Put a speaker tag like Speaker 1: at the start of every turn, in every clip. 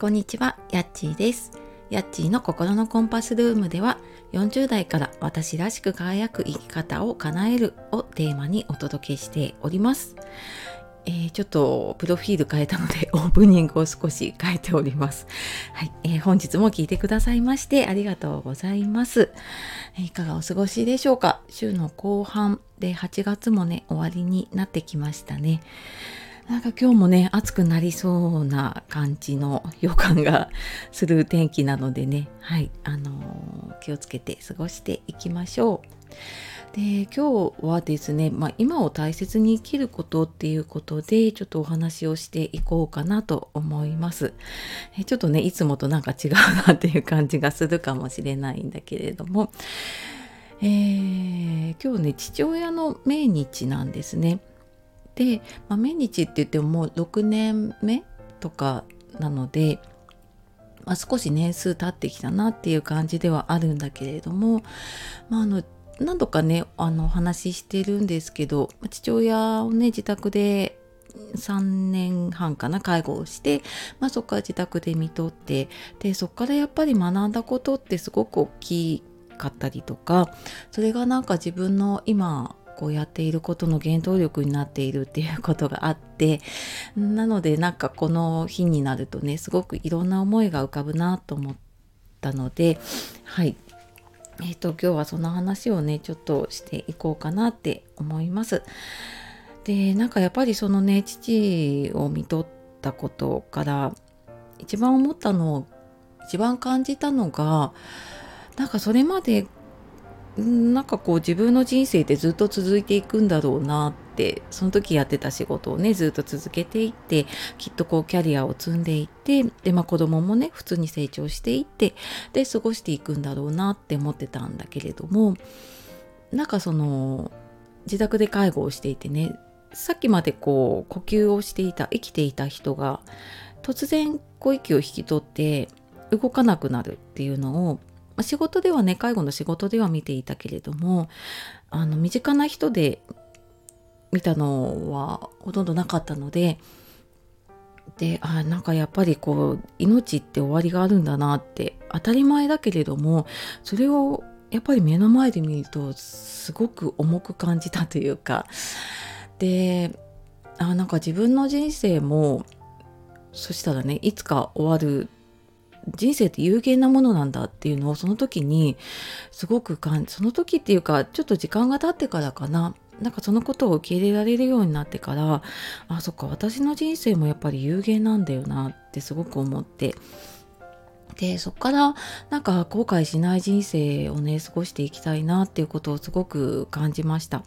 Speaker 1: こんにちは、やっちーです。やっちーの心のコンパスルームでは、40代から私らしく輝く生き方を叶えるをテーマにお届けしております。えーちょっとプロフィール変えたので オープニングを少し変えております。はい、えー本日も聞いてくださいましてありがとうございます。いかがお過ごしでしょうか？週の後半で8月もね終わりになってきましたね。なんか今日もね暑くなりそうな感じの予感がする天気なのでねはいあのー気をつけて過ごしていきましょう。で今日はですね、まあ、今を大切に生きることっていうことでちょっとお話をしていこうかなと思います。えちょっとねいつもとなんか違うなっていう感じがするかもしれないんだけれども、えー今日ね父親の命日なんですね。で、まあ、命日って言ってももう6年目とかなので、まあ、少し年数経ってきたなっていう感じではあるんだけれども、まあ、あの何度かねあのお話ししてるんですけど父親をね自宅で3年半かな介護をして、まあ、そこから自宅で見とってでそこからやっぱり学んだことってすごく大きかったりとかそれがなんか自分の今こうやっていることの原動力になっているっていうことがあってなのでなんかこの日になるとねすごくいろんな思いが浮かぶなと思ったのではいえっ、と今日はその話をねちょっとしていこうかなって思います。でなんかやっぱりそのね父を見とったことから一番思ったの一番感じたのがなんかそれまでなんかこう自分の人生ってずっと続いていくんだろうなってその時やってた仕事をねずっと続けていってきっとこうキャリアを積んでいってでまあ子供もね普通に成長していってで過ごしていくんだろうなって思ってたんだけれどもなんかその自宅で介護をしていてねさっきまでこう呼吸をしていた生きていた人が突然こう息を引き取って動かなくなるっていうのをまあ仕事ではね介護の仕事では見ていたけれどもあの身近な人で見たのはほとんどなかったのでであなんかやっぱりこう命って終わりがあるんだなって当たり前だけれどもそれをやっぱり目の前で見るとすごく重く感じたというかであなんか自分の人生もそしたらねいつか終わる人生って有限なものなんだっていうのをその時にすごく感じその時っていうかちょっと時間が経ってからかな。なんかそのことを受け入れられるようになってからあそっか私の人生もやっぱり有限なんだよなってすごく思って。でそっからなんか後悔しない人生をね過ごしていきたいなっていうことをすごく感じました。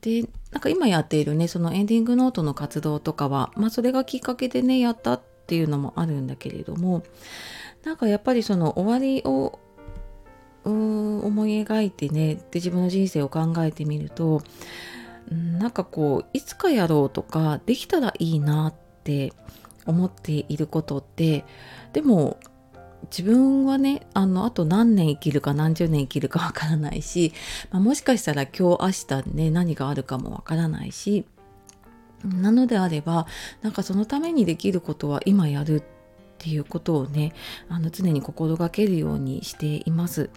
Speaker 1: でなんか今やっているねそのエンディングノートの活動とかはまあそれがきっかけでねやったってっていうのもあるんだけれどもなんかやっぱりその終わりを思い描いてねで自分の人生を考えてみるとなんかこういつかやろうとかできたらいいなって思っていることってでも自分はねあのあと何年生きるか何十年生きるかわからないし、まあ、もしかしたら今日明日ね何があるかもわからないしなのであればなんかそのためにできることは今やるっていうことをねあの常に心がけるようにしています。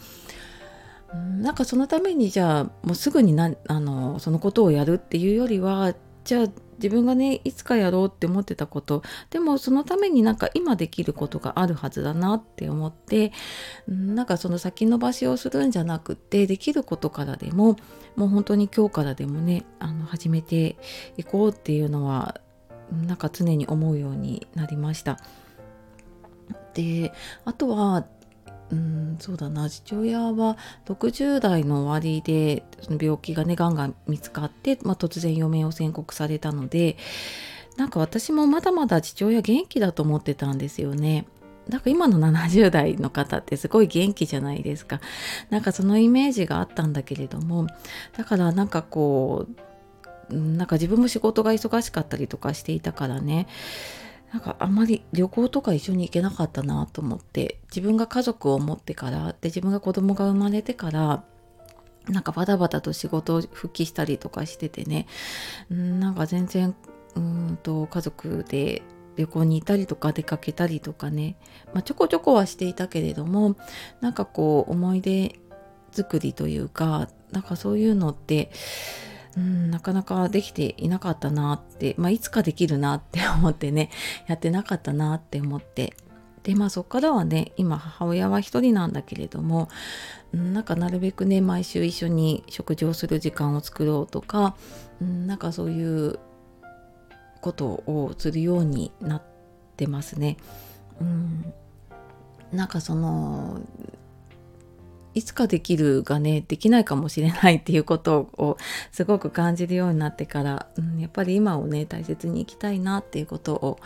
Speaker 1: うんなんかそのためにじゃあもうすぐになあのそのことをやるっていうよりはじゃあ自分がねいつかやろうって思ってたことでもそのためになんか今できることがあるはずだなって思ってなんかその先延ばしをするんじゃなくってできることからでももう本当に今日からでもねあの始めていこうっていうのはなんか常に思うようになりました。であとはうんそうだな父親は60代の終わりでその病気がねがんが見つかって、まあ、突然余命を宣告されたのでなんか私もまだまだ父親元気だと思ってたんですよね。なんか今の70代の方ってすごい元気じゃないですか。なんかそのイメージがあったんだけれどもだからなんかこうなんか自分も仕事が忙しかったりとかしていたからねなんかあんまり旅行とか一緒に行けなかったなと思って自分が家族を持ってからで自分が子供が生まれてからなんかバタバタと仕事を復帰したりとかしててね。うんなんか全然うんと家族で旅行に行ったりとか出かけたりとかね、まあ、ちょこちょこはしていたけれどもなんかこう思い出作りというかなんかそういうのってうん、なかなかできていなかったなって、まあ、いつかできるなって思ってね やってなかったなって思ってでまあそっからはね今母親は一人なんだけれども、なんかなるべくね毎週一緒に食事をする時間を作ろうとか、なんかそういうことをするようになってますね。うん、なんかそのいつかできるがねできないかもしれないっていうことをすごく感じるようになってから、うん、やっぱり今をね大切に生きたいなっていうことを、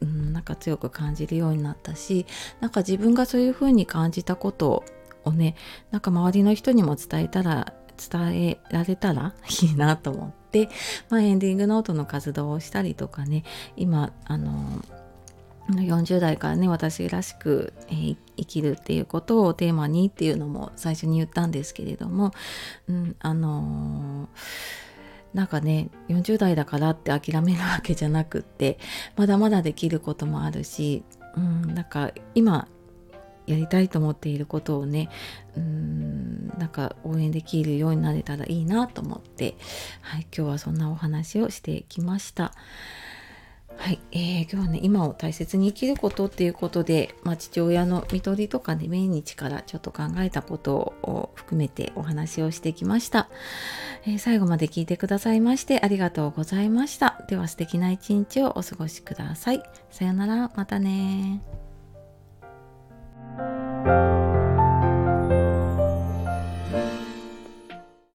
Speaker 1: うん、なんか強く感じるようになったしなんか自分がそういうふうに感じたことをねなんか周りの人にも伝えたら伝えられたら いいなと思って、まあ、エンディングノートの活動をしたりとかね今あの40代からね私らしく、えー、生きるっていうことをテーマにっていうのも最初に言ったんですけれども、うん、あのー、なんかね40代だからって諦めるわけじゃなくってまだまだできることもあるし、うん、なんか今やりたいと思っていることをねうんなんか応援できるようになれたらいいなと思って、はい、今日はそんなお話をしてきました。はい、えー、今日はね今を大切に生きることっていうことで、まあ、父親の看取りとかね命日からちょっと考えたことを含めてお話をしてきました、えー、最後まで聞いてくださいましてありがとうございました。では素敵な一日をお過ごしください。さようなら。またね